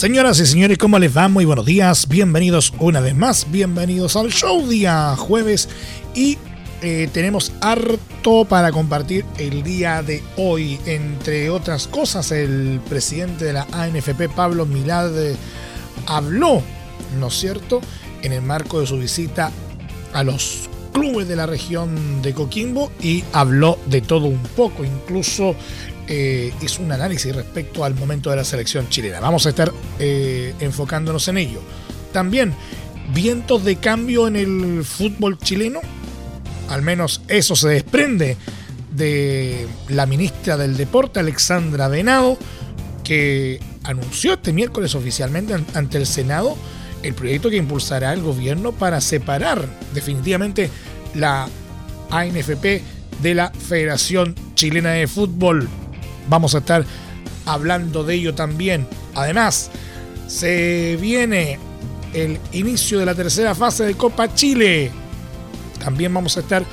Señoras y señores, ¿cómo les va? Muy buenos días, bienvenidos una vez más, bienvenidos al show día jueves y eh, tenemos harto para compartir el día de hoy. Entre otras cosas, el presidente de la ANFP, Pablo Milad, eh, habló, ¿no es cierto?, en el marco de su visita a los clubes de la región de Coquimbo y habló de todo un poco, incluso eh, hizo un análisis respecto al momento de la selección chilena. Vamos a estar eh, enfocándonos en ello. También, vientos de cambio en el fútbol chileno, al menos eso se desprende de la ministra del Deporte, Alexandra Venado, que anunció este miércoles oficialmente ante el Senado el proyecto que impulsará el gobierno para separar definitivamente la ANFP de la Federación Chilena de Fútbol. Vamos a estar hablando de ello también. Además, se viene el inicio de la tercera fase de Copa Chile. También vamos a estar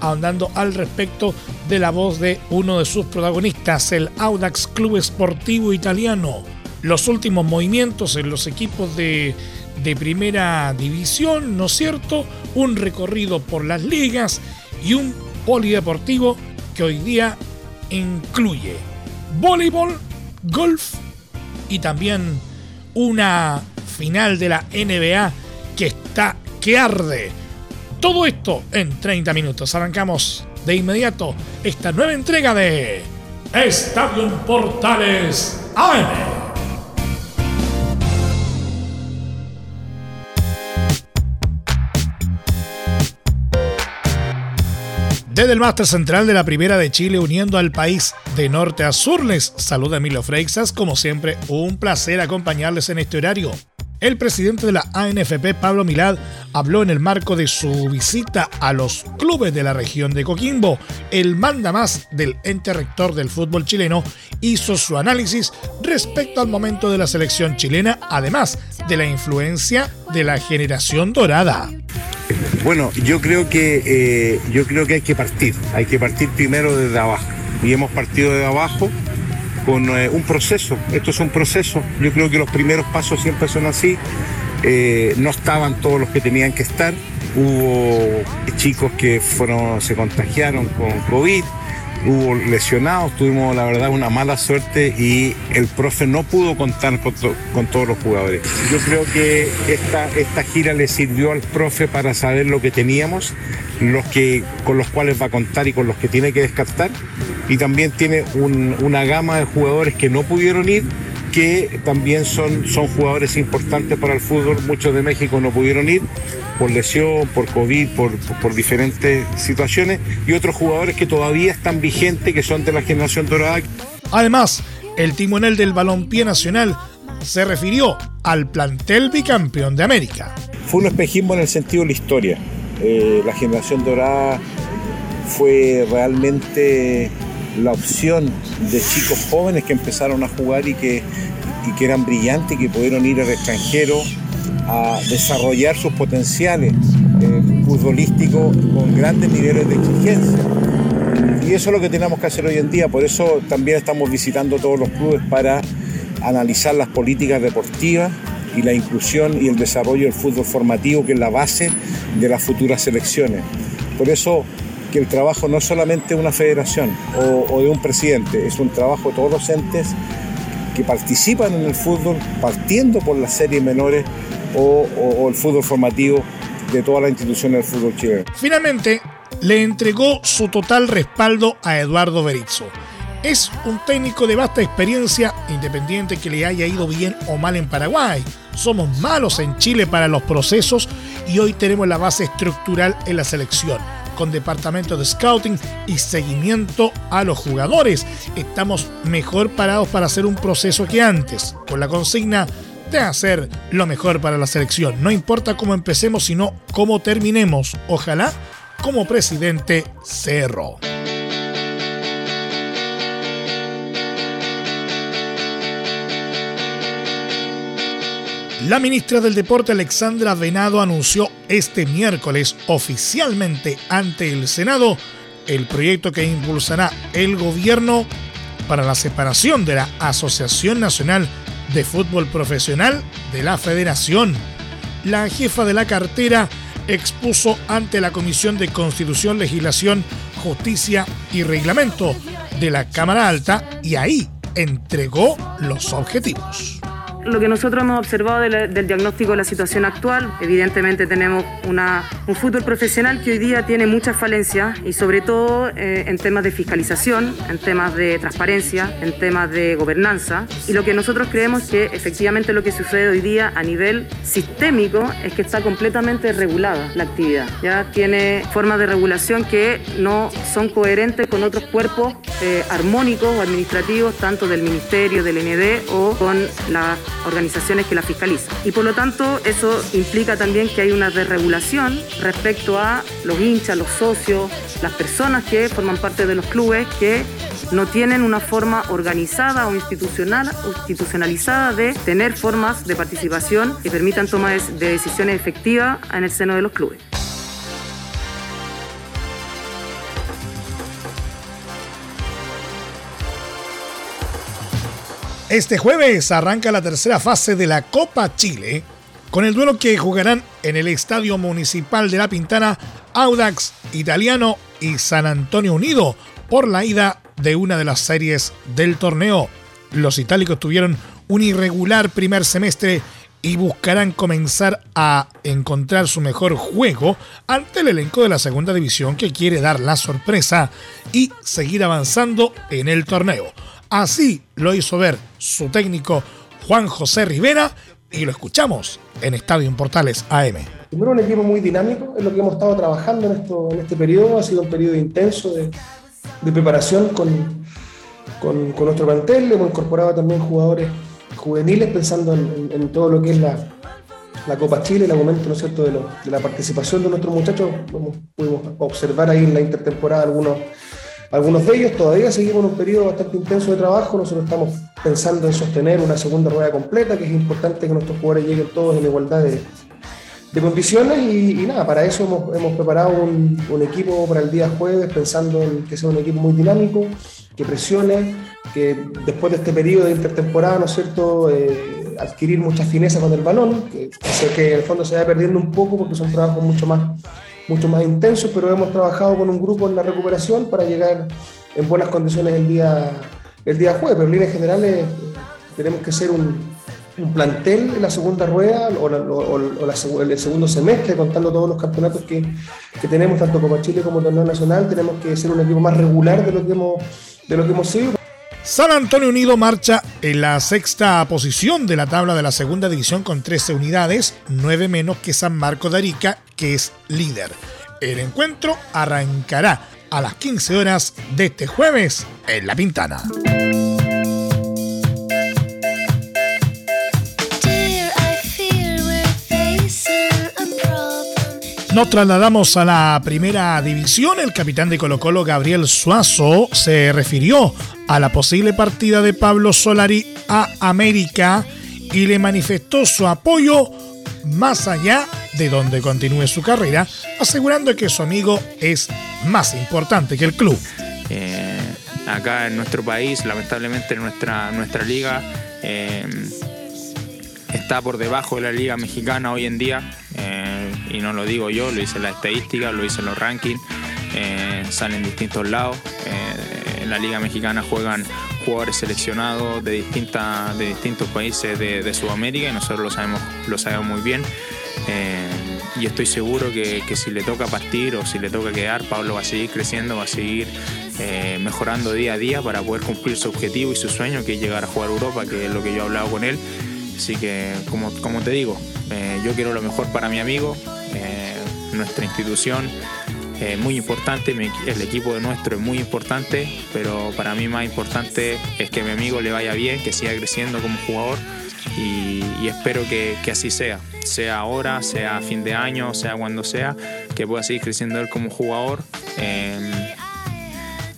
ahondando al respecto de la voz de uno de sus protagonistas, el Audax Club Esportivo Italiano. Los últimos movimientos en los equipos de de primera división, ¿no es cierto? Un recorrido por las ligas y un polideportivo que hoy día incluye voleibol, golf y también una final de la NBA que está que arde. Todo esto en 30 minutos. Arrancamos de inmediato esta nueva entrega de Estadio Portales AM. Desde el máster central de la Primera de Chile, uniendo al país de norte a sur, les saluda Emilio Freixas. Como siempre, un placer acompañarles en este horario. El presidente de la ANFP, Pablo Milad, habló en el marco de su visita a los clubes de la región de Coquimbo. El manda más del ente rector del fútbol chileno hizo su análisis respecto al momento de la selección chilena, además de la influencia de la generación dorada. Bueno, yo creo que eh, yo creo que hay que partir, hay que partir primero desde abajo. Y hemos partido desde abajo con eh, un proceso. Esto es un proceso. Yo creo que los primeros pasos siempre son así. Eh, no estaban todos los que tenían que estar. Hubo chicos que fueron, se contagiaron con COVID hubo lesionados, tuvimos la verdad una mala suerte y el profe no pudo contar con, todos los jugadores. Yo creo que esta, esta gira le sirvió al profe para saber lo que teníamos, los que, con los cuales va a contar y con los que tiene que descartar. Y también tiene una gama de jugadores que no pudieron ir que también son, son jugadores importantes para el fútbol. Muchos de México no pudieron ir por lesión, por COVID, por, por diferentes situaciones, y otros jugadores que todavía están vigentes, que son de la generación dorada. Además, el timonel del balompié nacional se refirió al plantel bicampeón de América. Fue un espejismo en el sentido de la historia. Eh, la generación dorada fue realmente la opción de chicos jóvenes que empezaron a jugar y que, y que eran brillantes y que pudieron ir al extranjero a desarrollar sus potenciales eh, futbolísticos con grandes niveles de exigencia. Y eso es lo que tenemos que hacer hoy en día, por eso también estamos visitando todos los clubes para analizar las políticas deportivas y la inclusión y el desarrollo del fútbol formativo, que es la base de las futuras selecciones. Por eso que el trabajo no es solamente una federación o, de un presidente, es un trabajo de todos los entes que participan en el fútbol, partiendo por las series menores o el fútbol formativo de todas las instituciones del fútbol chileno. Finalmente, le entregó su total respaldo a Eduardo Berizzo. Es un técnico de vasta experiencia, independiente que le haya ido bien o mal en Paraguay. Somos malos en Chile para los procesos y hoy tenemos la base estructural en la selección con departamento de scouting y seguimiento a los jugadores. Estamos mejor parados para hacer un proceso que antes, con la consigna de hacer lo mejor para la selección. No importa cómo empecemos, sino cómo terminemos. Ojalá como presidente Cerro. La ministra del Deporte Alexandra Venado anunció este miércoles oficialmente ante el Senado el proyecto que impulsará el gobierno para la separación de la Asociación Nacional de Fútbol Profesional de la Federación. La jefa de la cartera expuso ante la Comisión de Constitución, Legislación, Justicia y Reglamento de la Cámara Alta y ahí entregó los objetivos lo que nosotros hemos observado del diagnóstico de la situación actual, evidentemente tenemos una, un fútbol profesional que hoy día tiene muchas falencias y sobre todo eh, en temas de fiscalización, en temas de transparencia, en temas de gobernanza. Y lo que nosotros creemos que efectivamente lo que sucede hoy día a nivel sistémico es que está completamente regulada la actividad. Ya tiene formas de regulación que no son coherentes con otros cuerpos eh, armónicos o administrativos, tanto del Ministerio, del ND o con la organizaciones que la fiscalizan. Y por lo tanto eso implica también que hay una desregulación respecto a los hinchas, los socios, las personas que forman parte de los clubes que no tienen una forma organizada o institucional, institucionalizada de tener formas de participación que permitan tomar de decisiones efectivas en el seno de los clubes. Este jueves arranca la tercera fase de la Copa Chile con el duelo que jugarán en el Estadio Municipal de La Pintana Audax Italiano y San Antonio Unido por la ida de una de las series del torneo. Los itálicos tuvieron un irregular primer semestre y buscarán comenzar a encontrar su mejor juego ante el elenco de la segunda división que quiere dar la sorpresa y seguir avanzando en el torneo. Así lo hizo ver su técnico Juan José Rivera y lo escuchamos en Estadio Portales AM. Primero un equipo muy dinámico, es lo que hemos estado trabajando en, esto, en este periodo, ha sido un periodo intenso de, preparación con, con, nuestro plantel, hemos incorporado también jugadores juveniles pensando en, todo lo que es la, la Copa Chile, el aumento ¿no es cierto? De, de, la participación de nuestros muchachos, pudimos observar ahí en la intertemporada algunos algunos de ellos todavía seguimos en un periodo bastante intenso de trabajo. Nosotros estamos pensando en sostener una segunda rueda completa, que es importante que nuestros jugadores lleguen todos en igualdad de, condiciones. Y, nada, para eso hemos, preparado un, equipo para el día jueves, pensando en que sea un equipo muy dinámico, que presione, que después de este periodo de intertemporada, ¿no es cierto?, eh, adquirir mucha fineza con el balón, que, que en el fondo se vaya perdiendo un poco porque son trabajos mucho más mucho más intenso, pero hemos trabajado con un grupo en la recuperación para llegar en buenas condiciones el día, el día jueves. Pero en líneas generales tenemos que ser un, plantel en la segunda rueda o, el segundo semestre, contando todos los campeonatos que, que, tenemos, tanto como Chile como Torneo Nacional. Tenemos que ser un equipo más regular de lo que hemos, de lo que hemos sido. San Antonio Unido marcha en la sexta posición de la tabla de la segunda división con 13 unidades, 9 menos que San Marco de Arica, que es líder. El encuentro arrancará a las 15 horas de este jueves en La Pintana. Nos trasladamos a la primera división. El capitán de Colo Colo, Gabriel Suazo, se refirió a la posible partida de Pablo Solari a América y le manifestó su apoyo más allá de donde continúe su carrera, asegurando que su amigo es más importante que el club. Eh, acá en nuestro país, lamentablemente nuestra, nuestra liga eh, está por debajo de la liga mexicana hoy en día. Eh, y no lo digo yo, lo hice en la estadística, lo hice los rankings, eh, salen distintos lados. Eh, en la Liga Mexicana juegan jugadores seleccionados de, distintas, de distintos países de, Sudamérica y nosotros lo sabemos, lo sabemos muy bien. Eh, y estoy seguro que, si le toca partir o si le toca quedar, Pablo va a seguir creciendo, va a seguir mejorando día a día para poder cumplir su objetivo y su sueño, que es llegar a jugar Europa, que es lo que yo he hablado con él. Así que, como, te digo, yo quiero lo mejor para mi amigo, nuestra institución eh, muy importante, el equipo de nuestro es muy importante, pero para mí más importante es que mi amigo le vaya bien, que siga creciendo como jugador y, espero que, así sea, sea ahora, sea a fin de año, sea cuando sea, que pueda seguir creciendo él como jugador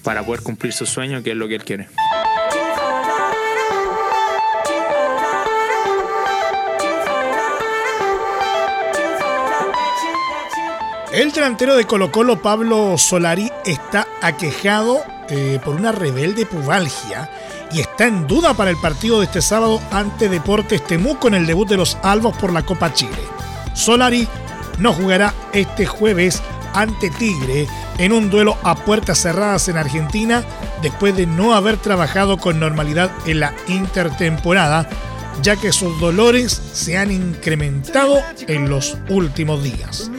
para poder cumplir su sueño, que es lo que él quiere. El delantero de Colo Colo, Pablo Solari, está aquejado eh, por una rebelde pubalgia y está en duda para el partido de este sábado ante Deportes Temuco en el debut de los Albos por la Copa Chile. Solari no jugará este jueves ante Tigre en un duelo a puertas cerradas en Argentina después de no haber trabajado con normalidad en la intertemporada, ya que sus dolores se han incrementado en los últimos días.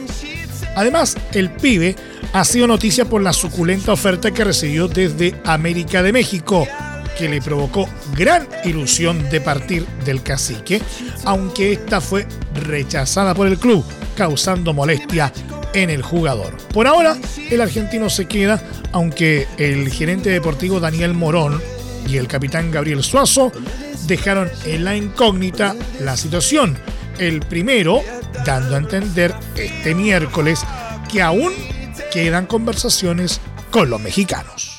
Además, el pibe ha sido noticia por la suculenta oferta que recibió desde América de México, que le provocó gran ilusión de partir del cacique, aunque esta fue rechazada por el club, causando molestia en el jugador. Por ahora, el argentino se queda, aunque el gerente deportivo Daniel Morón y el capitán Gabriel Suazo dejaron en la incógnita la situación. El primero dando a entender este miércoles que aún quedan conversaciones con los mexicanos.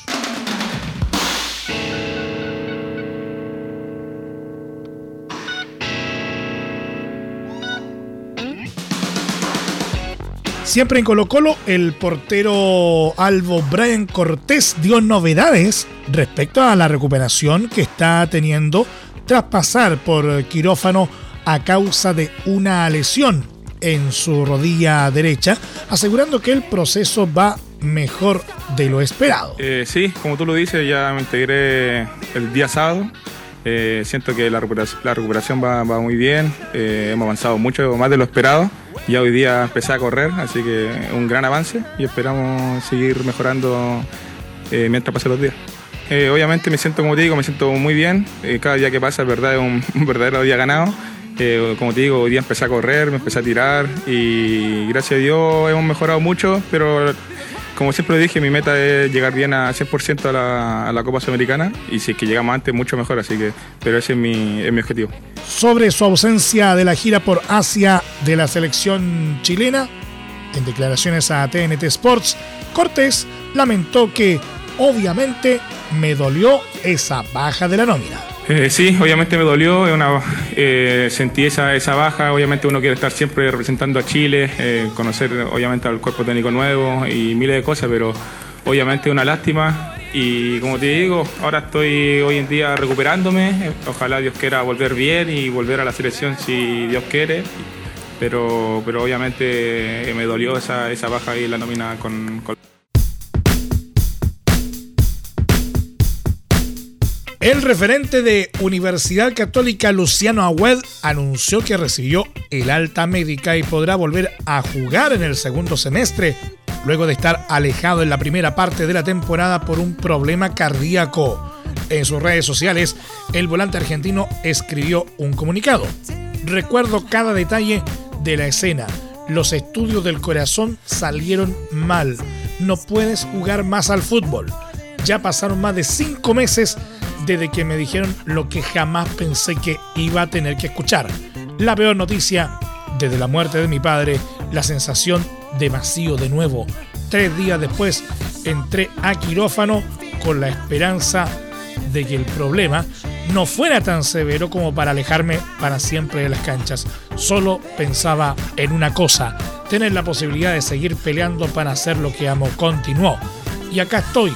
Siempre en Colo Colo, el portero Albo Brian Cortés dio novedades respecto a la recuperación que está teniendo tras pasar por quirófano a causa de una lesión en su rodilla derecha, asegurando que el proceso va mejor de lo esperado. Eh, sí, como tú lo dices, ya me integré el día sábado. Eh, siento que la recuperación, va, muy bien, eh, hemos avanzado mucho más de lo esperado. Ya hoy día empecé a correr, así que un gran avance y esperamos seguir mejorando mientras pasen los días. obviamente me siento, como te digo, me siento muy bien. cada día que pasa, es es un verdadero día ganado como te digo, hoy día empecé a correr, me empecé a tirar y gracias a Dios hemos mejorado mucho, pero como siempre dije, mi meta es llegar bien a 100% a la, Copa Sudamericana y si es que llegamos antes, mucho mejor, así que, pero ese es mi objetivo. Sobre su ausencia de la gira por Asia de la selección chilena, en declaraciones a TNT Sports, Cortés lamentó que obviamente me dolió esa baja de la nómina. Eh, sí, obviamente me dolió, eh, sentí esa, esa baja, obviamente uno quiere estar siempre representando a Chile, eh, conocer obviamente al cuerpo técnico nuevo y miles de cosas, pero obviamente una lástima. Y como te digo, ahora estoy hoy en día recuperándome, ojalá Dios quiera volver bien y volver a la selección si Dios quiere, pero, pero obviamente me dolió esa, esa baja y la nómina con... con... El referente de Universidad Católica Luciano Agüed anunció que recibió el alta médica y podrá volver a jugar en el segundo semestre, luego de estar alejado en la primera parte de la temporada por un problema cardíaco. En sus redes sociales, el volante argentino escribió un comunicado. Recuerdo cada detalle de la escena. Los estudios del corazón salieron mal. No puedes jugar más al fútbol. Ya pasaron más de cinco meses desde que me dijeron lo que jamás pensé que iba a tener que escuchar. La peor noticia, desde la muerte de mi padre, la sensación de vacío de nuevo. Tres días después entré a quirófano con la esperanza de que el problema no fuera tan severo como para alejarme para siempre de las canchas. Solo pensaba en una cosa, tener la posibilidad de seguir peleando para hacer lo que amo. Continuó. Y acá estoy,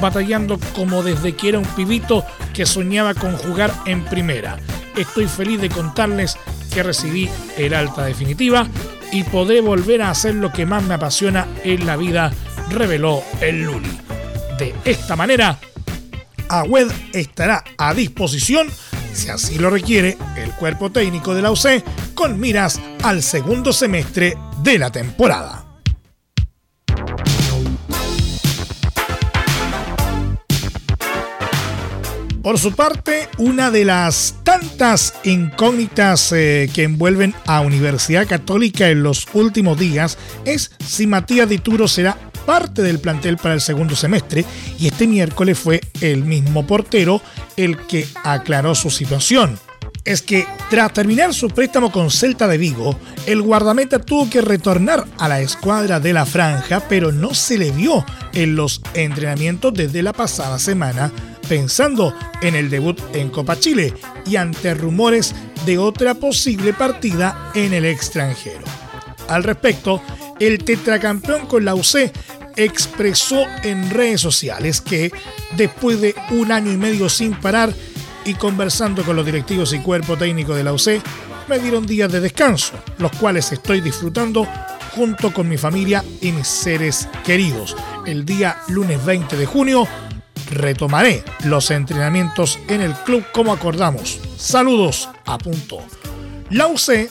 batallando como desde que era un pibito que soñaba con jugar en primera. Estoy feliz de contarles que recibí el alta definitiva y podré volver a hacer lo que más me apasiona en la vida, reveló el Luli. De esta manera, Agüed estará a disposición, si así lo requiere, el cuerpo técnico de la UC con miras al segundo semestre de la temporada. Por su parte, una de las tantas incógnitas eh, que envuelven a Universidad Católica en los últimos días es si Matías Dituro será parte del plantel para el segundo semestre y este miércoles fue el mismo portero el que aclaró su situación. Es que tras terminar su préstamo con Celta de Vigo, el guardameta tuvo que retornar a la escuadra de la franja, pero no se le vio en los entrenamientos desde la pasada semana, pensando en el debut en Copa Chile y ante rumores de otra posible partida en el extranjero. Al respecto, el tetracampeón con la UC expresó en redes sociales que después de un año y medio sin parar, y conversando con los directivos y cuerpo técnico de la UC, me dieron días de descanso, los cuales estoy disfrutando junto con mi familia y mis seres queridos. El día lunes 20 de junio retomaré los entrenamientos en el club como acordamos. Saludos a punto. La UC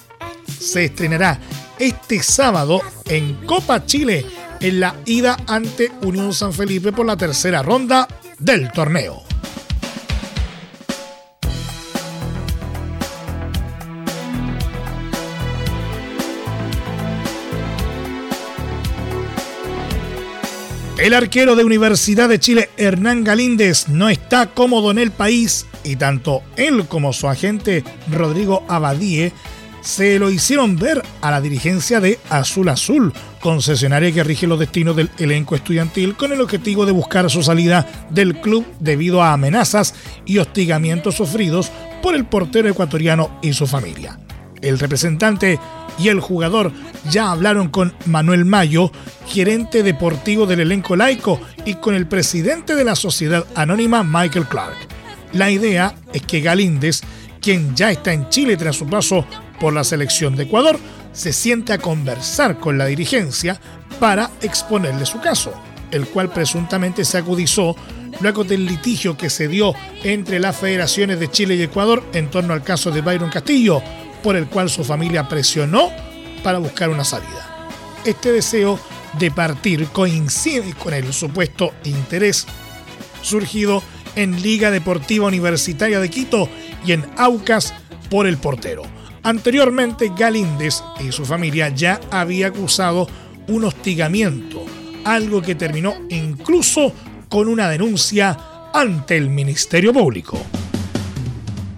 se estrenará este sábado en Copa Chile en la ida ante Unión San Felipe por la tercera ronda del torneo. El arquero de Universidad de Chile, Hernán Galíndez, no está cómodo en el país y tanto él como su agente Rodrigo Abadie se lo hicieron ver a la dirigencia de Azul Azul, concesionaria que rige los destinos del elenco estudiantil con el objetivo de buscar su salida del club debido a amenazas y hostigamientos sufridos por el portero ecuatoriano y su familia. El representante y el jugador ya hablaron con Manuel Mayo, gerente deportivo del elenco laico, y con el presidente de la sociedad anónima Michael Clark. La idea es que Galíndez, quien ya está en Chile tras su paso por la selección de Ecuador, se siente a conversar con la dirigencia para exponerle su caso, el cual presuntamente se acudizó luego del litigio que se dio entre las federaciones de Chile y Ecuador en torno al caso de Byron Castillo, por el cual su familia presionó para buscar una salida. Este deseo de partir coincide con el supuesto interés surgido en Liga Deportiva Universitaria de Quito y en Aucas por el portero. Anteriormente, Galíndez y su familia ya había acusado un hostigamiento, algo que terminó incluso con una denuncia ante el Ministerio Público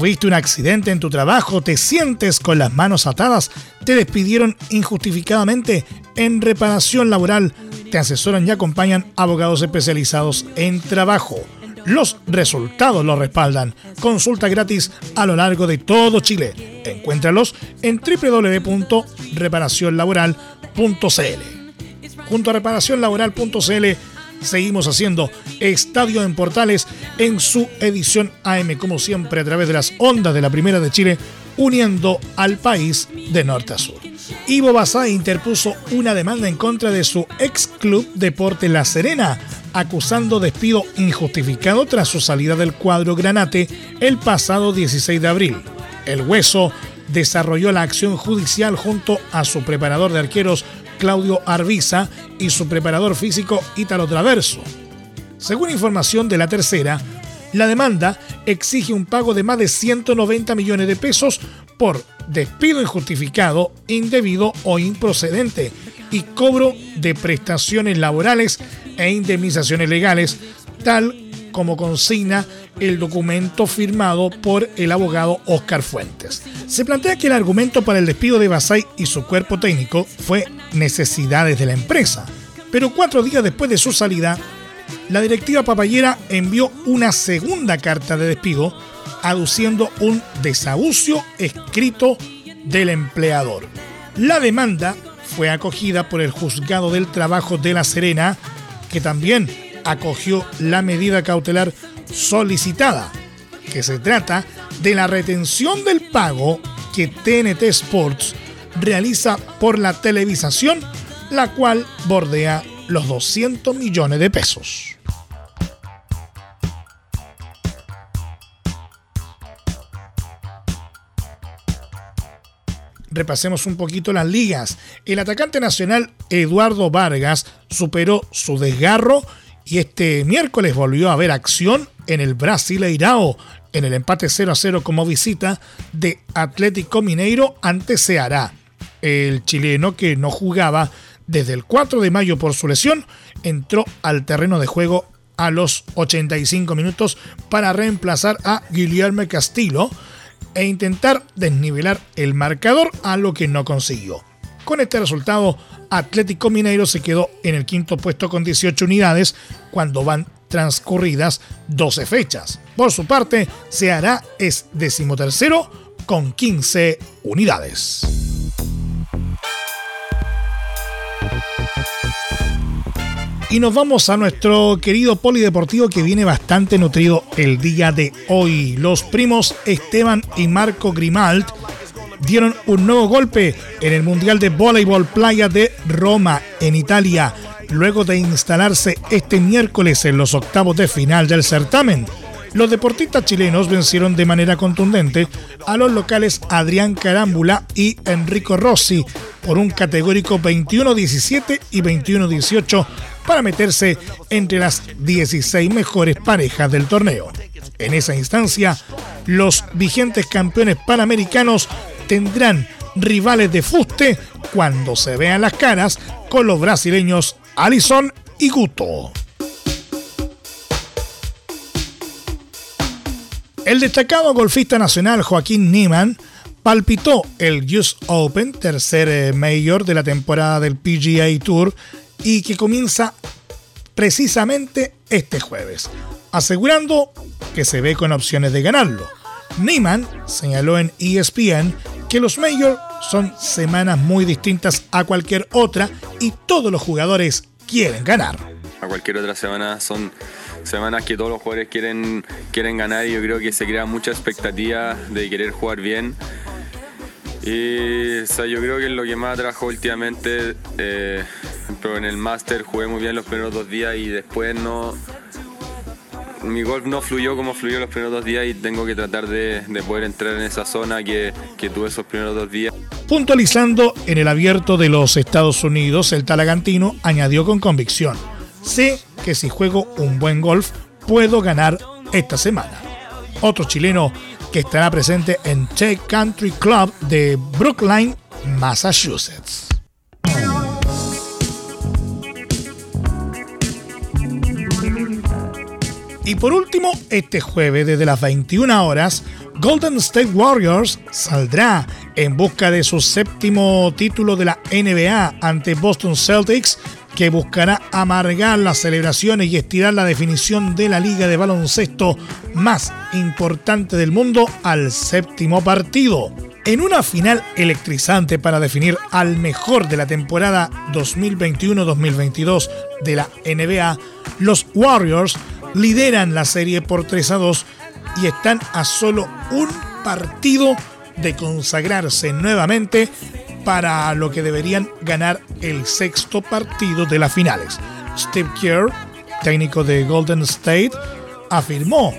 Tuviste un accidente en tu trabajo, te sientes con las manos atadas, te despidieron injustificadamente en reparación laboral, te asesoran y acompañan abogados especializados en trabajo. Los resultados lo respaldan. Consulta gratis a lo largo de todo Chile. Encuéntralos en www.reparacionlaboral.cl. Junto a reparacionlaboral.cl seguimos haciendo Estadio en Portales en su edición AM, como siempre, a través de las ondas de la Primera de Chile, uniendo al país de norte a sur. Ivo Basá interpuso una demanda en contra de su ex club Deporte La Serena, acusando despido injustificado tras su salida del cuadro Granate el pasado 16 de abril. El Hueso desarrolló la acción judicial junto a su preparador de arqueros Claudio Arbiza y su preparador físico Ítalo Traverso. Según información de la tercera, la demanda exige un pago de más de 190 millones de pesos por despido injustificado, indebido o improcedente y cobro de prestaciones laborales e indemnizaciones legales, tal como consigna el documento firmado por el abogado Oscar Fuentes. Se plantea que el argumento para el despido de Basay y su cuerpo técnico fue necesidades de la empresa, pero cuatro días después de su salida, la directiva papayera envió una segunda carta de despido aduciendo un desahucio escrito del empleador. La demanda fue acogida por el juzgado del trabajo de La Serena, que también acogió la medida cautelar solicitada, que se trata de la retención del pago que TNT Sports realiza por la televisación, la cual bordea los 200 millones de pesos. repasemos un poquito las ligas. El atacante nacional Eduardo Vargas superó su desgarro y este miércoles volvió a ver acción en el Brasileirao en el empate 0 a 0 como visita de Atlético Mineiro ante Ceará. El chileno que no jugaba desde el 4 de mayo por su lesión entró al terreno de juego a los 85 minutos para reemplazar a Guillermo Castillo e intentar desnivelar el marcador a lo que no consiguió. Con este resultado, Atlético Mineiro se quedó en el quinto puesto con 18 unidades cuando van transcurridas 12 fechas. Por su parte, Ceará es decimotercero con 15 unidades. Y nos vamos a nuestro querido polideportivo que viene bastante nutrido el día de hoy. Los primos Esteban y Marco Grimalt dieron un nuevo golpe en el Mundial de Voleibol Playa de Roma, en Italia, luego de instalarse este miércoles en los octavos de final del certamen. Los deportistas chilenos vencieron de manera contundente a los locales Adrián Carámbula y Enrico Rossi por un categórico 21-17 y 21-18 para meterse entre las 16 mejores parejas del torneo. En esa instancia, los vigentes campeones panamericanos tendrán rivales de fuste cuando se vean las caras con los brasileños Alison y Guto. El destacado golfista nacional Joaquín Niemann palpitó el US Open, tercer eh, mayor de la temporada del PGA Tour y que comienza precisamente este jueves, asegurando que se ve con opciones de ganarlo. Niemann señaló en ESPN que los Majors son semanas muy distintas a cualquier otra y todos los jugadores quieren ganar. A cualquier otra semana son semanas que todos los jugadores quieren, quieren ganar y yo creo que se crea mucha expectativa de querer jugar bien. Y yo creo que lo que más trajo últimamente. Eh, en el Master jugué muy bien los primeros dos días y después no, mi golf no fluyó como fluyó los primeros dos días y tengo que tratar de, poder entrar en esa zona que, que, tuve esos primeros dos días. Puntualizando en el abierto de los Estados Unidos, el talagantino añadió con convicción, sé que si juego un buen golf puedo ganar esta semana. Otro chileno que estará presente en Tech Country Club de Brookline, Massachusetts. Y por último, este jueves desde las 21 horas, Golden State Warriors saldrá en busca de su séptimo título de la NBA ante Boston Celtics, que buscará amargar las celebraciones y estirar la definición de la liga de baloncesto más importante del mundo al séptimo partido. En una final electrizante para definir al mejor de la temporada 2021-2022 de la NBA, los Warriors lideran la serie por 3 a 2 y están a solo un partido de consagrarse nuevamente para lo que deberían ganar el sexto partido de las finales. Steve Kerr, técnico de Golden State, afirmó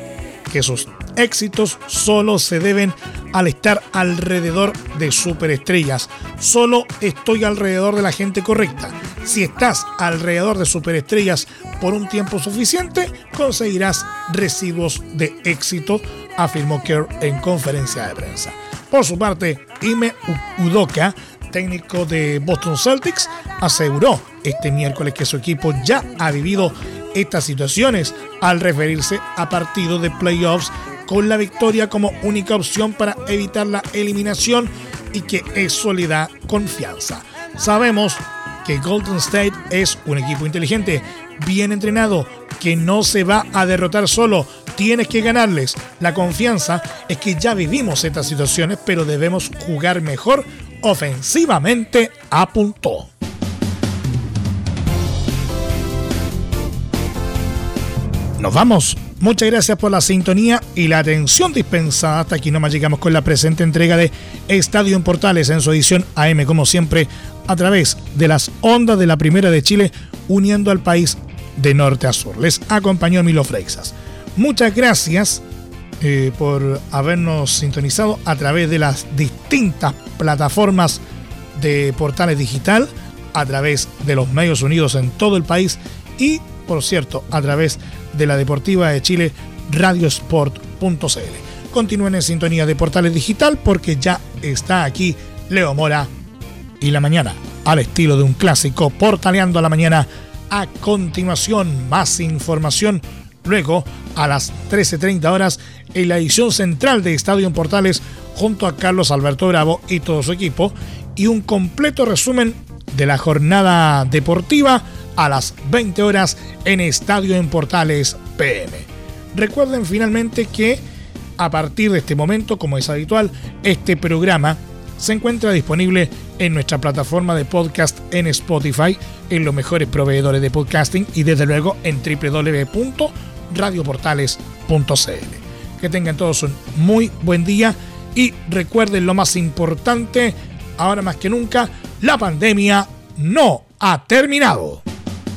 que sus éxitos solo se deben al estar alrededor de superestrellas. Solo estoy alrededor de la gente correcta. Si estás alrededor de superestrellas por un tiempo suficiente, conseguirás residuos de éxito, afirmó Kerr en conferencia de prensa. Por su parte, Ime Udoka, técnico de Boston Celtics, aseguró este miércoles que su equipo ya ha vivido estas situaciones al referirse a partidos de playoffs con la victoria como única opción para evitar la eliminación y que eso le da confianza. Sabemos que Golden State es un equipo inteligente, bien entrenado, que no se va a derrotar solo. Tienes que ganarles. La confianza es que ya vivimos estas situaciones, pero debemos jugar mejor ofensivamente, apuntó. Nos vamos. Muchas gracias por la sintonía y la atención dispensada. Hasta aquí nomás llegamos con la presente entrega de Estadio en Portales en su edición AM, como siempre, a través de las ondas de la Primera de Chile, uniendo al país de norte a sur. Les acompañó Milo Freixas. Muchas gracias eh, por habernos sintonizado a través de las distintas plataformas de portales digital, a través de los medios unidos en todo el país y, por cierto, a través de la Deportiva de Chile, radiosport.cl. Continúen en sintonía de portales digital porque ya está aquí Leo Mora y la mañana, al estilo de un clásico, portaleando a la mañana. A continuación, más información. Luego, a las 13.30 horas, en la edición central de Estadio en Portales, junto a Carlos Alberto Bravo y todo su equipo, y un completo resumen de la jornada deportiva a las 20 horas en Estadio en Portales PM. Recuerden finalmente que a partir de este momento, como es habitual, este programa se encuentra disponible en nuestra plataforma de podcast en Spotify, en los mejores proveedores de podcasting y desde luego en www.radioportales.cl. Que tengan todos un muy buen día y recuerden lo más importante, ahora más que nunca, la pandemia no ha terminado.